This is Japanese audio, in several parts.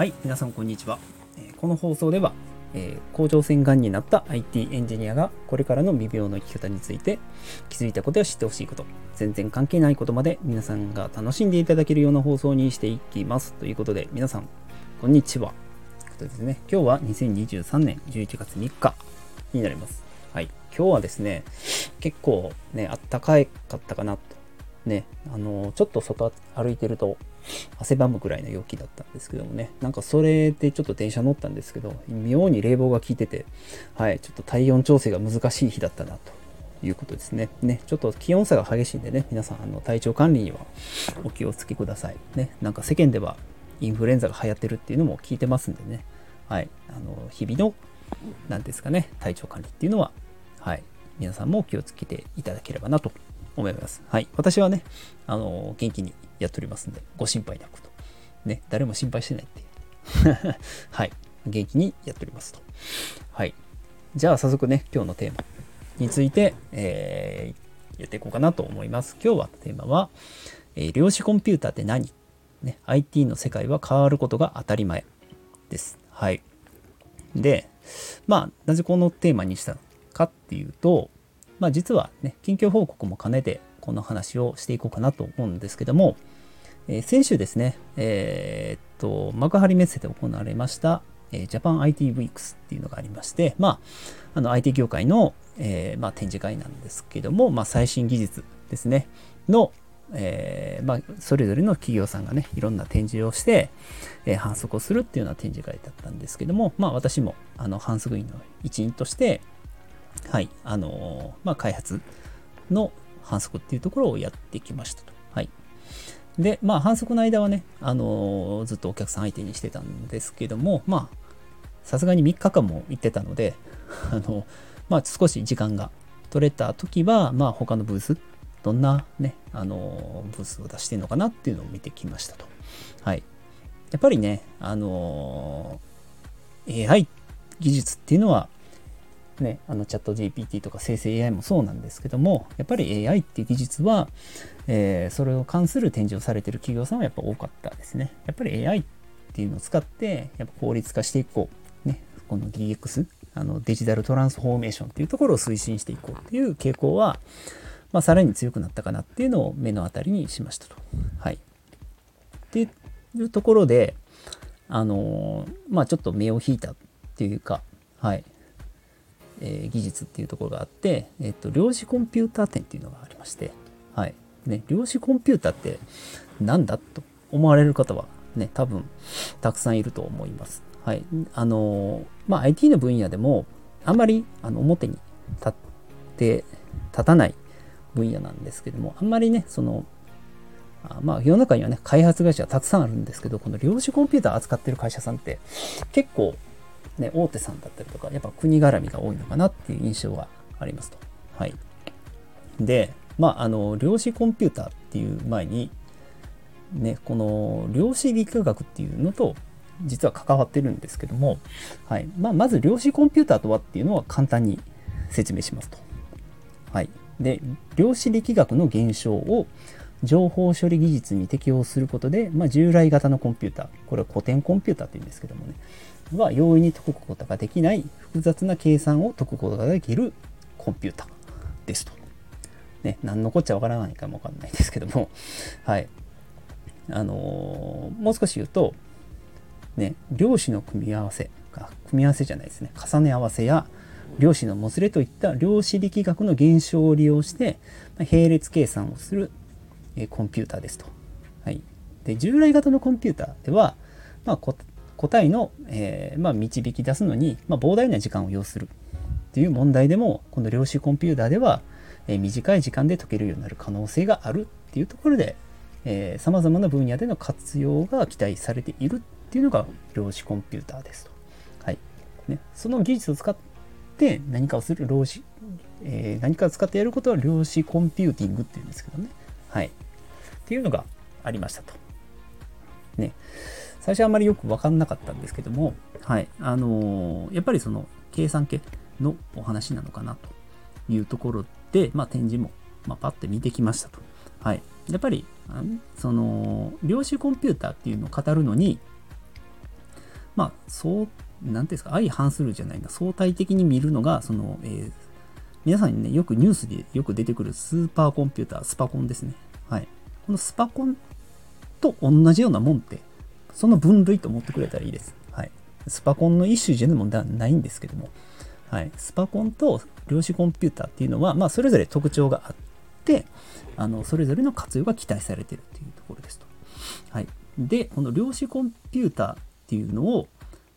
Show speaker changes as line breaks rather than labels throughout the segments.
はい、皆さんこんにちは。この放送では、えー甲状腺がんになった IT エンジニアがこれからの未病の生き方について気づいたことや知ってほしいこと、全然関係ないことまで皆さんが楽しんでいただけるような放送にしていきます。ということで、皆さん、こんにちは。ということですね、今日は2023年11月3日になります。はい、今日はですね、結構ね、あったかかったかなと。ね、あのちょっと外歩いてると汗ばむぐらいの陽気だったんですけどもね、なんかそれでちょっと電車乗ったんですけど、妙に冷房が効いてて、はい、ちょっと体温調整が難しい日だったなということですね。ね、ちょっと気温差が激しいんでね、皆さん、あの体調管理にはお気をつけください。ね、なんか世間ではインフルエンザが流行ってるっていうのも聞いてますんでね、はい、あの日々の、なんですかね、体調管理っていうのは、はい、皆さんも気をつけていただければなと思います。はい。私はね、あの、元気にやっておりますんで、ご心配なくと。ね、誰も心配してないっていう。はい。元気にやっておりますと。はい。じゃあ、早速ね、今日のテーマについて、えー、やっていこうかなと思います。今日はテーマは、えー量子コンピューターって何？ね、IT の世界は変わることが当たり前です。はい。で、まあ、なぜこのテーマにしたかっていうと、まあ、実はね、近況報告も兼ねてこの話をしていこうかなと思うんですけども、え先週ですね、えーっと、幕張メッセで行われました、えー、ジャパン IT ウィークスっていうのがありまして、まあ、あの IT 業界の、えーまあ、展示会なんですけども、まあ、最新技術ですね、の、えまあ、それぞれの企業さんがね、いろんな展示をして、え反則をするっていうような展示会だったんですけども、まあ、私もあの反則員の一員として、はい、あのま、開発の反則っていうところをやってきましたと。で、まあ、反則の間はね、あのーずっとお客さん相手にしてたんですけども、まあ、さすがに3日間も行ってたので、あの、まあ、少し時間が取れた時は、まあ、他のブース、どんなね、あのーブースを出してるのかなっていうのを見てきましたと。はい。やっぱりね、あのー AI 技術っていうのは、ね、あのチャット GPT とか生成 AI もそうなんですけども、やっぱり AI っていう技術は、えーそれを関する展示をされてる企業さんはやっぱ多かったですね。やっぱり AI っていうのを使って、やっぱ効率化していこう。ね、この DX、あのデジタルトランスフォーメーションっていうところを推進していこうっていう傾向は、まあ、さらに強くなったかなっていうのを目の当たりにしましたと。はい。っていうところで、あのーまあちょっと目を引いたっていうか、はい、えー技術っていうところがあって、えっと量子コンピューター展っていうのがありまして、はいね、量子コンピューターって何だと思われる方はね多分たくさんいると思います。はい、あのーまあ IT の分野でもあんまりあの表に立って立たない分野なんですけどもあんまりねそのあまあ世の中にはね開発会社たくさんあるんですけどこの量子コンピューター扱ってる会社さんって結構ね、大手さんだったりとか、やっぱ国絡みが多いのかなっていう印象がありますと。はい。で、まあ、あの、量子コンピューターっていう前に、ね、この量子力学っていうのと、実は関わってるんですけども、はい。まあ、まず量子コンピューターとはっていうのは簡単に説明しますと。はい。で、量子力学の現象を情報処理技術に適用することで、まあ、従来型のコンピューター、これは古典コンピューターって言うんですけどもね、は容易に解くことができない複雑な計算を解くことができるコンピューターですと。ね、何のこっちゃわからないかもわかんないですけども、はい。あのーもう少し言うと、ね、量子の組み合わせ、組み合わせじゃないですね、重ね合わせや量子のもつれといった量子力学の現象を利用して、並列計算をする、えコンピューターですと。はい、で従来型のコンピューターでは、まあ、答えの、えーまあ、導き出すのに、まあ、膨大な時間を要するっていう問題でもこの量子コンピューターでは、えー短い時間で解けるようになる可能性があるっていうところでさまざまな分野での活用が期待されているっていうのが量子コンピューターですと。はいね、その技術を使って何かをする量子、えー何かを使ってやることは量子コンピューティングっていうんですけどね。っていうのがありましたと。ね。最初はあまりよく分かんなかったんですけども、はい。あのーやっぱりその計算系のお話なのかなというところで、まあ、展示も、まあ、パッて見てきましたと。はい。やっぱり、その、量子コンピューターっていうのを語るのに、まあ、そう、なんていうんですか、相反するじゃないな、相対的に見るのが、その、えー、皆さんにね、よくニュースでよく出てくるスーパーコンピューター、スパコンですね。はい。このスパコンと同じようなもんって、その分類と思ってくれたらいいです。はい。スパコンの一種じゃないんですけども、はい。スパコンと量子コンピューターっていうのは、まあ、それぞれ特徴があって、あの、それぞれの活用が期待されているというところですと。はい。で、この量子コンピューターっていうのを、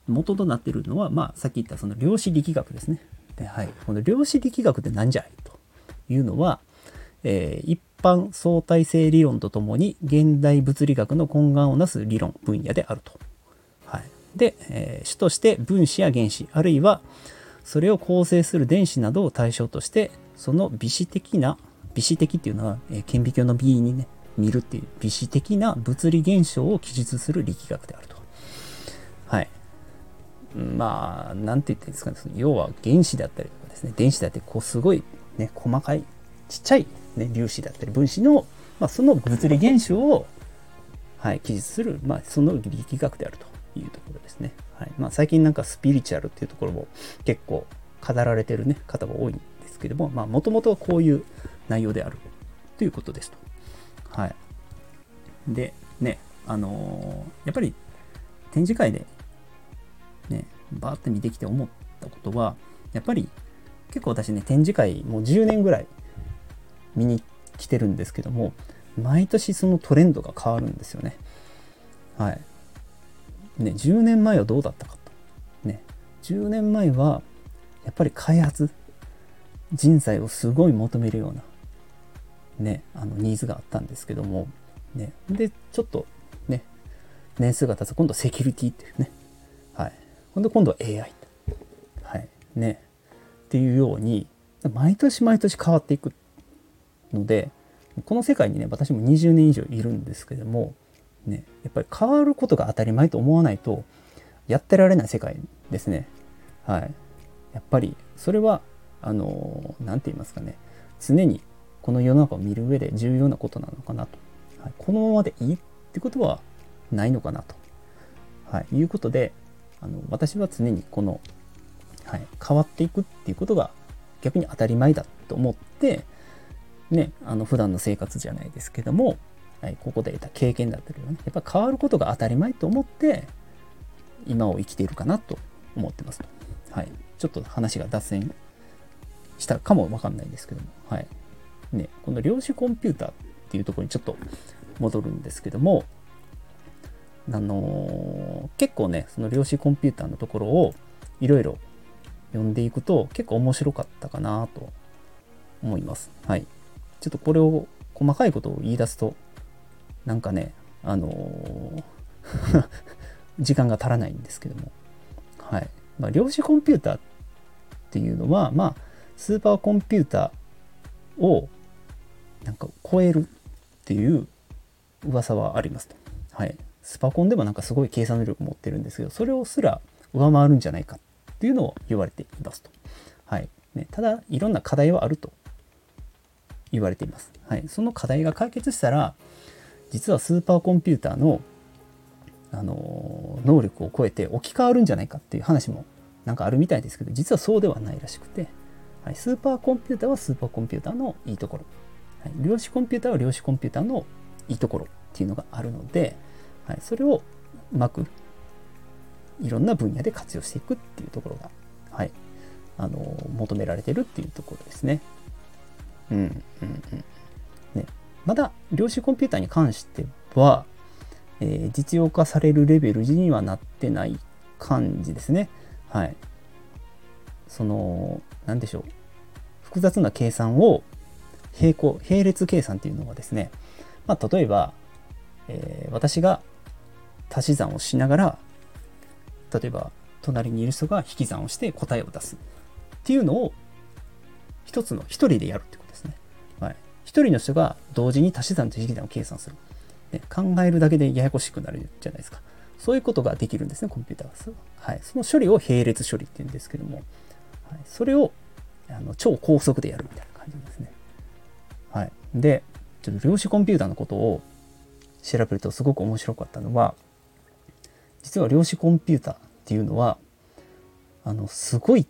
元となっているのは、まあ、さっき言ったその量子力学ですね。で、はい。この量子力学って何じゃいというのは、えー、一般相対性理論とともに現代物理学の根幹をなす理論分野であると。はい、で、えー、主として分子や原子あるいはそれを構成する電子などを対象としてその微子的な微子的っていうのは、えー、顕微鏡の微にね見るっていう微子的な物理現象を記述する力学であると。はい。まあ、なんて言ってんですかね、要は原子だったりとかですね、電子だってこうすごいね、細かいちっちゃいね、粒子だったり分子の、まあ、その物理現象を、はい、記述する、まあ、その力学であるというところですね。はいまあ、最近なんかスピリチュアルっていうところも結構語られてる、ね、方が多いんですけども、もともとはこういう内容であるということですと。はい。で、ね、あのー、やっぱり展示会でね、バーって見てきて思ったことは、やっぱり結構私ね、展示会もう10年ぐらい見に来てるんですけども毎年そのトレンドが変わるんですよね。はい。ね、10年前はどうだったかと。ね、10年前はやっぱり開発人材をすごい求めるようなね、あのニーズがあったんですけども、ね、で、ちょっとね、年数が経つと今度セキュリティっていうね、はい。ほんで今度は AI。はい。ね。っていうように、毎年毎年変わっていくのでこの世界にね私も20年以上いるんですけども、ね、やっぱり変わることが当たり前と思わないとやってられない世界ですね。はい。やっぱりそれはあの何て言いますかね。常にこの世の中を見る上で重要なことなのかなと、はい、このままでいいってことはないのかなと、はい、いうことであの私は常にこの、はい、変わっていくっていうことが逆に当たり前だと思ってね、あの普段の生活じゃないですけども、はい、ここで得た経験だったりね、やっぱ変わることが当たり前と思って、今を生きているかなと思ってますと。はい。ちょっと話が脱線したかもわかんないんですけども、はい。ね、この量子コンピューターっていうところにちょっと戻るんですけども、あのー、結構ね、その量子コンピューターのところをいろいろ読んでいくと結構面白かったかなと思います。はい。ちょっとこれを細かいことを言い出すと、なんかね、あのー 時間が足らないんですけども、はい。まあ、量子コンピューターっていうのは、まあ、スーパーコンピューターをなんか超えるっていう噂はありますと。はい。スパコンでもなんかすごい計算能力持ってるんですけど、それをすら上回るんじゃないかっていうのを言われていますと。はい。ね、ただ、いろんな課題はあると言われています。はい、その課題が解決したら実はスーパーコンピューターのあの能力を超えて置き換わるんじゃないかっていう話もなんかあるみたいですけど実はそうではないらしくて、はい、スーパーコンピューターはスーパーコンピューターのいいところ、はい、量子コンピューターは量子コンピューターのいいところっていうのがあるので、はい、それをうまくいろんな分野で活用していくっていうところが、はい、あの求められてるっていうところですね。うんうんうんね、まだ量子コンピューターに関しては、えー、実用化されるレベルにはなってない感じですね。はい。その、なんでしょう。複雑な計算を並行、並列計算っていうのはですね、まあ、例えば、えー、私が足し算をしながら、例えば、隣にいる人が引き算をして答えを出すっていうのを一つの一人でやるってこと。人の人が同時に足し算と引き算を計算する。ね、考えるだけでややこしくなるじゃないですか。そういうことができるんですね、コンピューターは。はい。その処理を並列処理って言うんですけども、はい、それをあの超高速でやるみたいな感じですね。はい。で、ちょっと量子コンピューターのことを調べるとすごく面白かったのは、実は量子コンピューターっていうのはあのすごい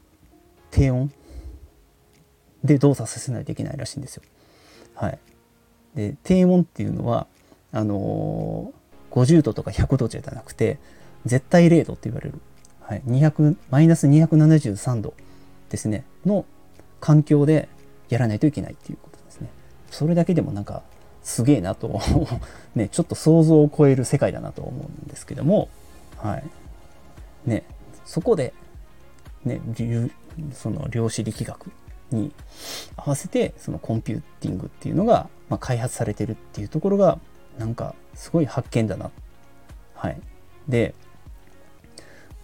低温で動作させないといけないらしいんですよ。はい、で低温っていうのはあのー、50度とか100度じゃなくて絶対0度って言われる、はい、200マイナス273度ですねの環境でやらないといけないっていうことですね。それだけでもなんかすげえなと ね、ちょっと想像を超える世界だなと思うんですけども、はい。ね、そこで、ね、その量子力学に合わせてそのコンピューティングっていうのが、まあ、開発されてるっていうところがなんかすごい発見だな。はい。で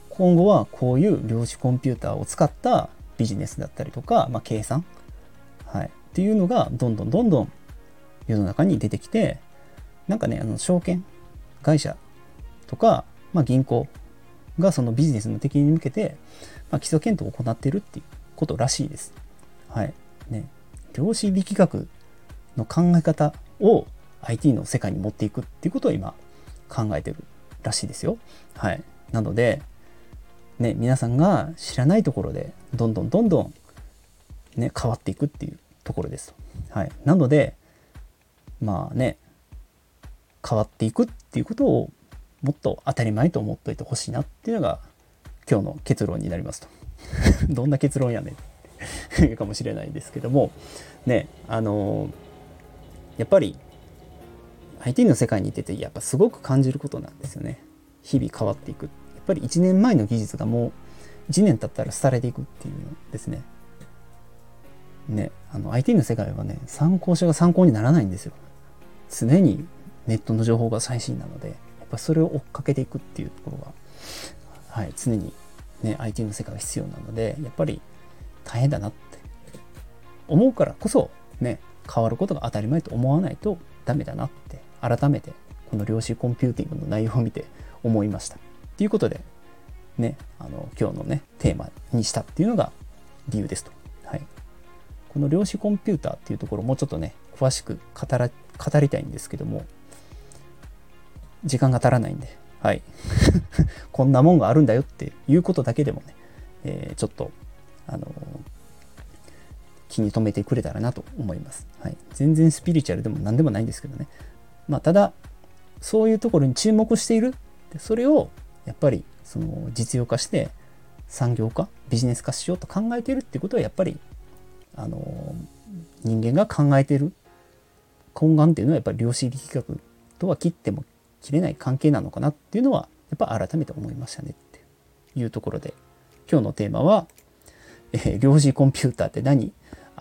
今後はこういう量子コンピューターを使ったビジネスだったりとか、まあ、計算、はい、っていうのがどんどんどんどん世の中に出てきてなんかねあの証券会社とか、まあ、銀行がそのビジネスの適用に向けて、まあ、基礎検討を行っているっていうことらしいです。はい。ね。量子力学の考え方を IT の世界に持っていくっていうことを今考えてるらしいですよ。はい。なので、ね、皆さんが知らないところでどんどんどんどん、ね、変わっていくっていうところです。はい。なので、まあね、変わっていくっていうことをもっと当たり前と思っといてほしいなっていうのが今日の結論になりますと。どんな結論やねんい かもしれないんですけども、ね、あのやっぱり IT の世界にいててやっぱすごく感じることなんですよね。日々変わっていく。やっぱり1年前の技術がもう1年経ったら廃れていくっていうのですね。ね、あの IT の世界はね、参考書が参考にならないんですよ。常にネットの情報が最新なので、やっぱそれを追っかけていくっていうところが、はい、常にね、IT の世界が必要なので、やっぱり大変だなって思うからこそ、ね、変わることが当たり前と思わないとダメだなって改めてこの量子コンピューティングの内容を見て思いました。ということで、ね、あの今日のねテーマにしたっていうのが理由ですと。はい、この量子コンピューターっていうところもうちょっとね詳しく語ら語りたいんですけども時間が足らないんで、はい、こんなもんがあるんだよっていうことだけでもね、えー、ちょっとあの気に留めてくれたらなと思います。はい、全然スピリチュアルでも何でもないんですけどね。まあ、ただそういうところに注目しているそれをやっぱりその実用化して産業化ビジネス化しようと考えているっていうことはやっぱりあの人間が考えている根幹っていうのはやっぱり量子力学とは切っても切れない関係なのかなっていうのはやっぱ改めて思いましたねっていうところで今日のテーマは、えー、量子コンピューターって何？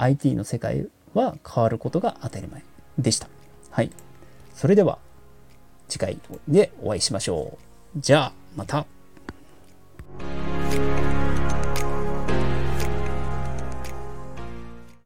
IT の世界は変わることが当たり前でした。はい。それでは次回でお会いしましょう。じゃあまた。